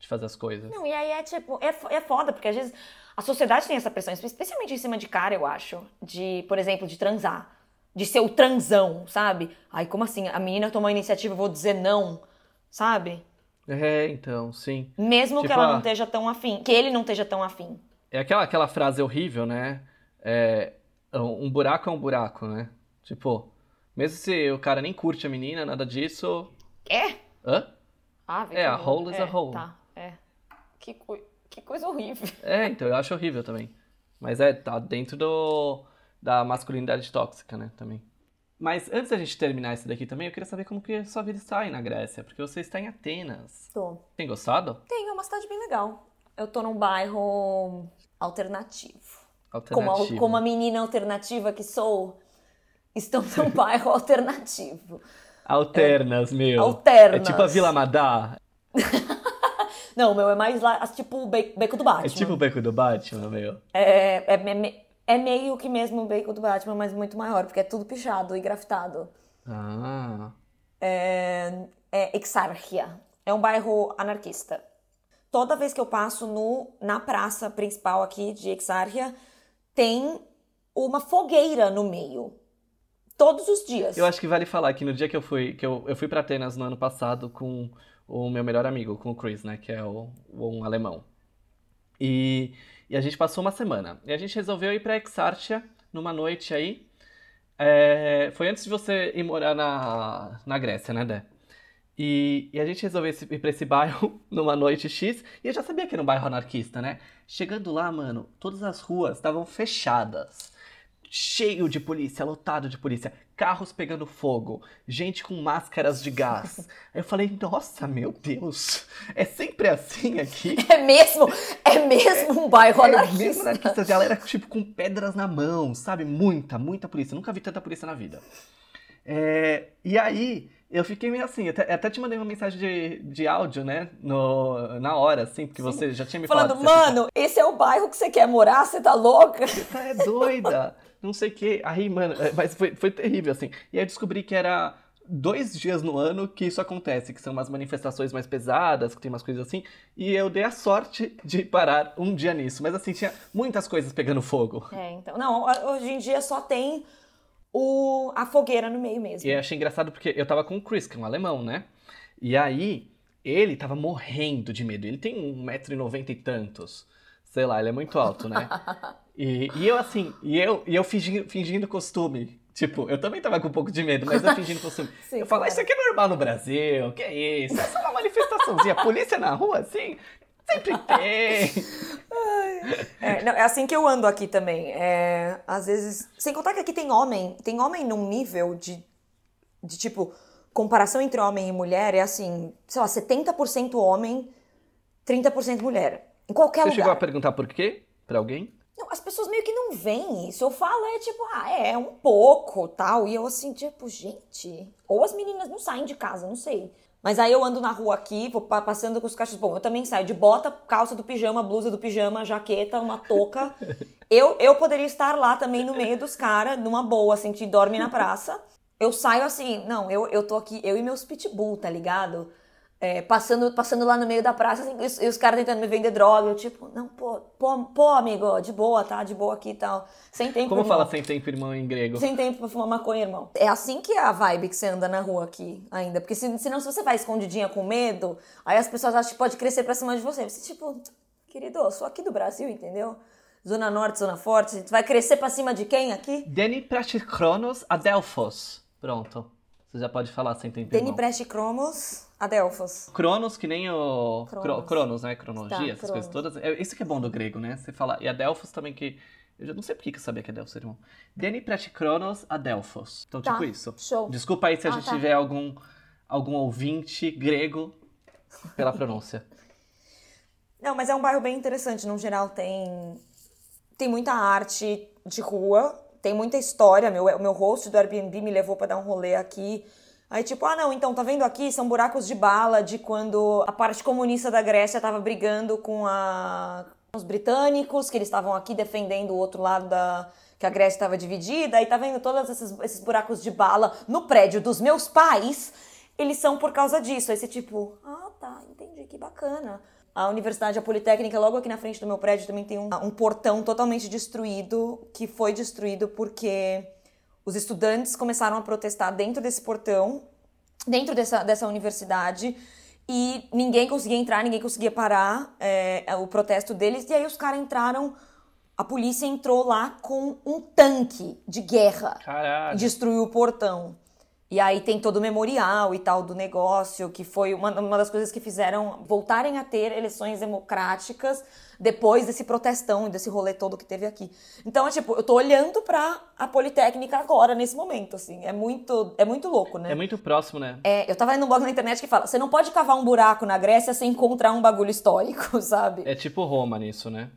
De fazer as coisas. Não, e aí é tipo, é, é foda, porque às vezes a sociedade tem essa pressão, especialmente em cima de cara, eu acho. De, por exemplo, de transar. De ser o transão, sabe? Ai, como assim? A menina tomou a iniciativa, eu vou dizer não, sabe? É, então, sim. Mesmo Tipo, que ela não esteja tão afim, que ele não esteja tão afim. É aquela, aquela frase horrível, né? É, um buraco é um buraco, né? Tipo, mesmo se o cara nem curte a menina, nada disso. É? Hã? Ah, É, a hole is é, a hole. Tá, é. Que, que coisa horrível. É, então, eu acho horrível também. Mas é, tá dentro do, da masculinidade tóxica, né? Também. Mas antes da gente terminar isso daqui também, eu queria saber como que sua vida está aí na Grécia, porque você está em Atenas. Tô. Tem gostado? Tem, é uma cidade bem legal. Eu tô num bairro alternativo. Como Alternativo. como a menina alternativa que sou, estou num bairro alternativo. Alternas, meu. Alternas. É tipo a Vila Madá. Não, meu é mais lá, tipo o Be- Beco do Batman. É tipo o Beco do Batman, meu. É, é, é me- é meio que mesmo o Beco do Batman, mas muito maior, porque é tudo pichado e grafitado. Ah. É, é Exarchia. É um bairro anarquista. Toda vez que eu passo no, na praça principal aqui de Exarchia, tem uma fogueira no meio. Todos os dias. Eu acho que vale falar que no dia que eu fui, que eu, eu fui para Atenas no ano passado com o meu melhor amigo, com o Chris, né, que é o, um alemão. E, e a gente passou uma semana. E a gente resolveu ir para Exarchia numa noite aí. É, foi antes de você ir morar na, na Grécia, né, Dé? E, e a gente resolveu ir pra esse bairro numa noite X. E eu já sabia que era um bairro anarquista, né? Chegando lá, mano, todas as ruas estavam fechadas. Cheio de polícia, lotado de polícia. Carros pegando fogo. Gente com máscaras de gás. Aí eu falei, nossa, meu Deus. É sempre assim aqui? É mesmo, é mesmo um bairro É mesmo anarquista. anarquista, galera, tipo, com pedras na mão, sabe? Muita, muita polícia. Nunca vi tanta polícia na vida. É, e aí, eu fiquei meio assim, até, até te mandei uma mensagem de, de áudio, né? No, na hora, assim, porque você já tinha me Falando, falado. você mano, esse é o bairro que você quer morar? Você tá louca? Você é doida, não sei o quê. Aí, mano, é, mas foi, foi terrível, assim. E aí eu descobri que era dois dias no ano que isso acontece, que são umas manifestações mais pesadas, que tem umas coisas assim. E eu dei a sorte de parar um dia nisso. Mas assim, tinha muitas coisas pegando fogo. É, então. Não, hoje em dia só tem o, a fogueira no meio mesmo. E eu achei engraçado porque eu tava com o Chris, que é um alemão, né? E aí, ele tava morrendo de medo. Ele tem 1,90m e tantos. Sei lá, ele é muito alto, né? E, e eu assim, e eu, e eu fingindo, fingindo costume. Tipo, eu também tava com um pouco de medo, mas eu fingindo costume. Sim, eu falo, isso aqui é normal no Brasil, que é isso? É só uma manifestaçãozinha. Polícia na rua, assim, sempre tem. É, não, é assim que eu ando aqui também. É, às vezes. Sem contar que aqui tem homem. Tem homem num nível de. De tipo. Comparação entre homem e mulher é assim. Sei lá, 70% homem, 30% mulher. Em qualquer Você lugar. chegou a perguntar por quê? Pra alguém? Não, as pessoas meio que não veem isso. Eu falo, é tipo, ah, é um pouco tal. E eu assim, tipo, gente. Ou as meninas não saem de casa, não sei. Mas aí eu ando na rua aqui, vou pa- passando com os cachorros. Bom, eu também saio de bota, calça do pijama, blusa do pijama, jaqueta, uma touca. eu, eu poderia estar lá também no meio dos caras, numa boa, assim, que dorme na praça. Eu saio assim, não, eu, eu tô aqui, eu e meus pitbull, tá ligado? É, passando, passando lá no meio da praça, assim, e os, caras tentando me vender droga. Eu, tipo, não, pô, pô, pô, amigo, de boa, tá? De boa aqui e tal. Sem tempo, Como irmão. fala sem tempo, irmão, em grego? Sem tempo pra fumar maconha, irmão. É assim que é a vibe que você anda na rua aqui ainda. Porque se, senão, se você vai escondidinha com medo, aí as pessoas acham que pode crescer pra cima de você. Você, tipo, querido, eu sou aqui do Brasil, entendeu? Zona Norte, Zona Forte. Vai crescer pra cima de quem aqui? Deni Pratikronos Adelphos. Pronto. Você já pode falar sem tempo, Deni irmão. Preste Cromos, Adelphos. Cronos, que nem o. Cronos. Cronos, Cronos né? Cronologia, Tá, essas coisas Cronos. todas. É, isso que é bom do grego, né? Você fala. E Adelphos também, que. Eu já não sei por que eu sabia que é Adelphos, irmão. Deni Pratikronos Adelphos. Então, Tá, tipo isso. show. Desculpa aí se a Ah, gente tá. tiver algum, algum ouvinte grego pela pronúncia. Não, mas é um bairro bem interessante. No geral, tem, tem muita arte de rua, tem muita história. Meu, o meu host do Airbnb me levou pra dar um rolê aqui. Aí, tipo, ah, não, então, tá vendo aqui? São buracos de bala de quando a parte comunista da Grécia tava brigando com a, Os britânicos, que eles estavam aqui defendendo o outro lado da. que a Grécia estava dividida, e tá vendo todos esses, esses buracos de bala no prédio dos meus pais, eles são por causa disso. Aí você tipo, ah tá, entendi, que bacana. A Universidade, a Politécnica, logo aqui na frente do meu prédio, também tem um, um portão totalmente destruído, que foi destruído porque os estudantes começaram a protestar dentro desse portão, dentro dessa, dessa universidade, e ninguém conseguia entrar, ninguém conseguia parar é, o protesto deles, e aí os caras entraram. A polícia entrou lá com um tanque de guerra. Caralho. Destruiu o portão. E aí tem todo o memorial e tal do negócio, que foi uma, uma das coisas que fizeram voltarem a ter eleições democráticas depois desse protestão e desse rolê todo que teve aqui. Então, é tipo, eu tô olhando pra a Politécnica agora, nesse momento, assim. É muito, é muito louco, né? É muito próximo, né? É, eu tava lendo um blog na internet que fala: você não pode cavar um buraco na Grécia sem encontrar um bagulho histórico, sabe? É tipo Roma nisso, né?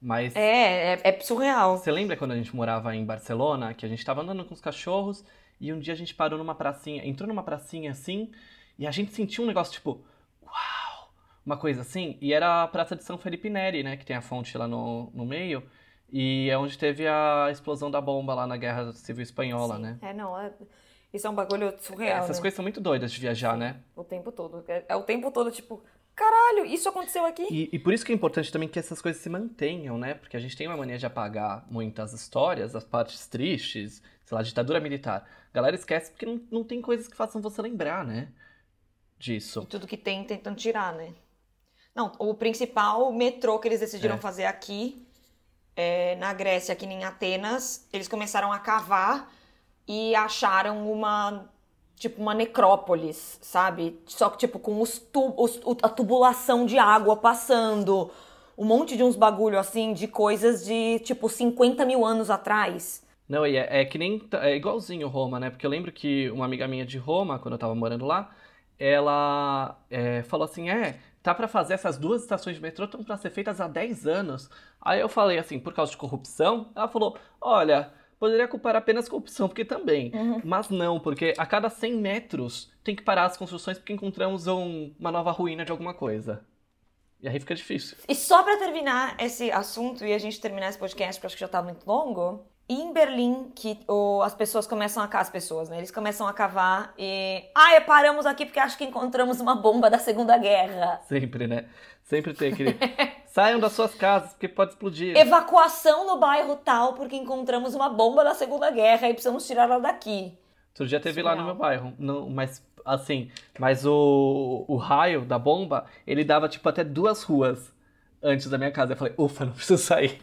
Mas. É, é, é surreal. Você lembra quando a gente morava em Barcelona, que a gente tava andando com os cachorros e um dia a gente parou numa pracinha, entrou numa pracinha assim, e a gente sentiu um negócio tipo, uau! Uma coisa assim, e era a Praça de São Felipe Neri, né? Que tem a fonte lá no, no meio. E é onde teve a explosão da bomba lá na Guerra Civil Espanhola, Sim. né? É, não, é, isso é um bagulho surreal. Essas né? coisas são muito doidas de viajar, né? O tempo todo. É, é o tempo todo, tipo, caralho, isso aconteceu aqui? E, e por isso que é importante também que essas coisas se mantenham, né? Porque a gente tem uma mania de apagar muitas histórias, as partes tristes, sei lá, ditadura militar. A galera esquece porque não, não tem coisas que façam você lembrar, né? Disso. E tudo que tem, tentando tirar, né? Não, o principal metrô que eles decidiram É. fazer aqui, é, na Grécia, aqui em Atenas, eles começaram a cavar e acharam uma, tipo, uma necrópolis, sabe? Só que, tipo, com os tu- os- a tubulação de água passando, um monte de uns bagulho, assim, de coisas de, tipo, 50 mil anos atrás. Não, e é, é que nem. É igualzinho Roma, né? Porque eu lembro que uma amiga minha de Roma, quando eu tava morando lá, ela é, falou assim: é, tá pra fazer essas duas estações de metrô, estão pra ser feitas há 10 anos. Aí eu falei assim, por causa de corrupção? Ela falou: olha, poderia culpar apenas corrupção, porque também. Mas não, porque a cada 100 metros tem que parar as construções porque encontramos um- uma nova ruína de alguma coisa. E aí fica difícil. E só pra terminar esse assunto e a gente terminar esse podcast, porque acho que já tá muito longo. Em Berlim, que as pessoas começam a cavar, as pessoas, né? Eles começam a cavar e. Ah, paramos aqui porque acho que encontramos uma bomba da Segunda Guerra. Sempre, né? Sempre tem aquele. Saiam das suas casas, porque pode explodir. Evacuação no bairro tal porque encontramos uma bomba da Segunda Guerra e precisamos tirar ela daqui. Outro dia teve lá no Surreal. meu bairro. Não, mas assim, mas o, o raio da bomba, ele dava tipo até duas ruas antes da minha casa. Eu falei, ufa, não preciso sair.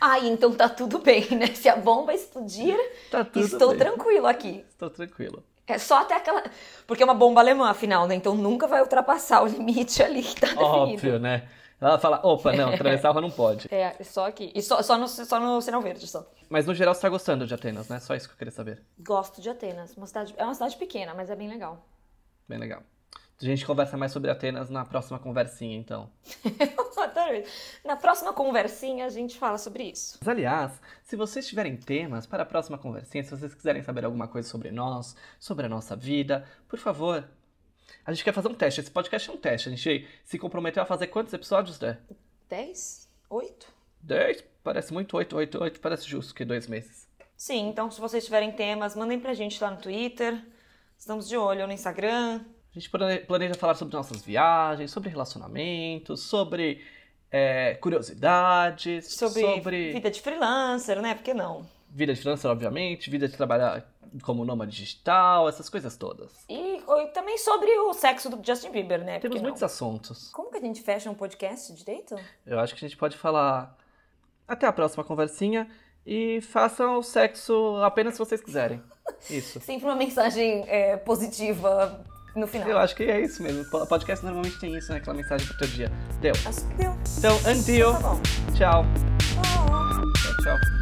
Ai, então tá tudo bem, né? Se a bomba explodir, Tá estou bem. tranquilo aqui. Estou tranquilo. É só até aquela. Porque é uma bomba alemã, afinal, né? Então nunca vai ultrapassar o limite ali que tá definido. Óbvio, né? Ela fala, opa, não, atravessar não pode. É, só aqui. E só, só, no, só no sinal verde, só. Mas no geral você tá gostando de Atenas, né? Só isso que eu queria saber. Gosto de Atenas. Uma cidade, é uma cidade pequena, mas é bem legal. Bem legal. A gente conversa mais sobre Atenas na próxima conversinha, então. Na próxima conversinha a gente fala sobre isso. Mas, aliás, se vocês tiverem temas para a próxima conversinha, se vocês quiserem saber alguma coisa sobre nós, sobre a nossa vida, por favor. A gente quer fazer um teste. Esse podcast é um teste. A gente se comprometeu a fazer quantos episódios, Dé? 10? 8? 10? Parece muito. 8, 8, 8 parece justo que dois meses. Sim, então se vocês tiverem temas, mandem pra gente lá no Twitter. Estamos de olho no Instagram. A gente plane- planeja falar sobre nossas viagens, sobre relacionamentos, sobre é, curiosidades, Sobre, vida de freelancer, né? Por que não? vida de freelancer, obviamente, vida de trabalhar como nômade digital, essas coisas todas. E, e também sobre o sexo do Justin Bieber, né? Temos muitos assuntos. Como que a gente fecha um podcast direito? Eu acho que a gente pode falar até a próxima conversinha e façam o sexo apenas se vocês quiserem. Isso. Sempre uma mensagem é, positiva no final. Eu acho que é isso mesmo. O podcast normalmente tem isso, né? Aquela mensagem pro teu dia. Deu. Acho que deu. Então, until. Tá bom. Tchau. Tchau, tchau.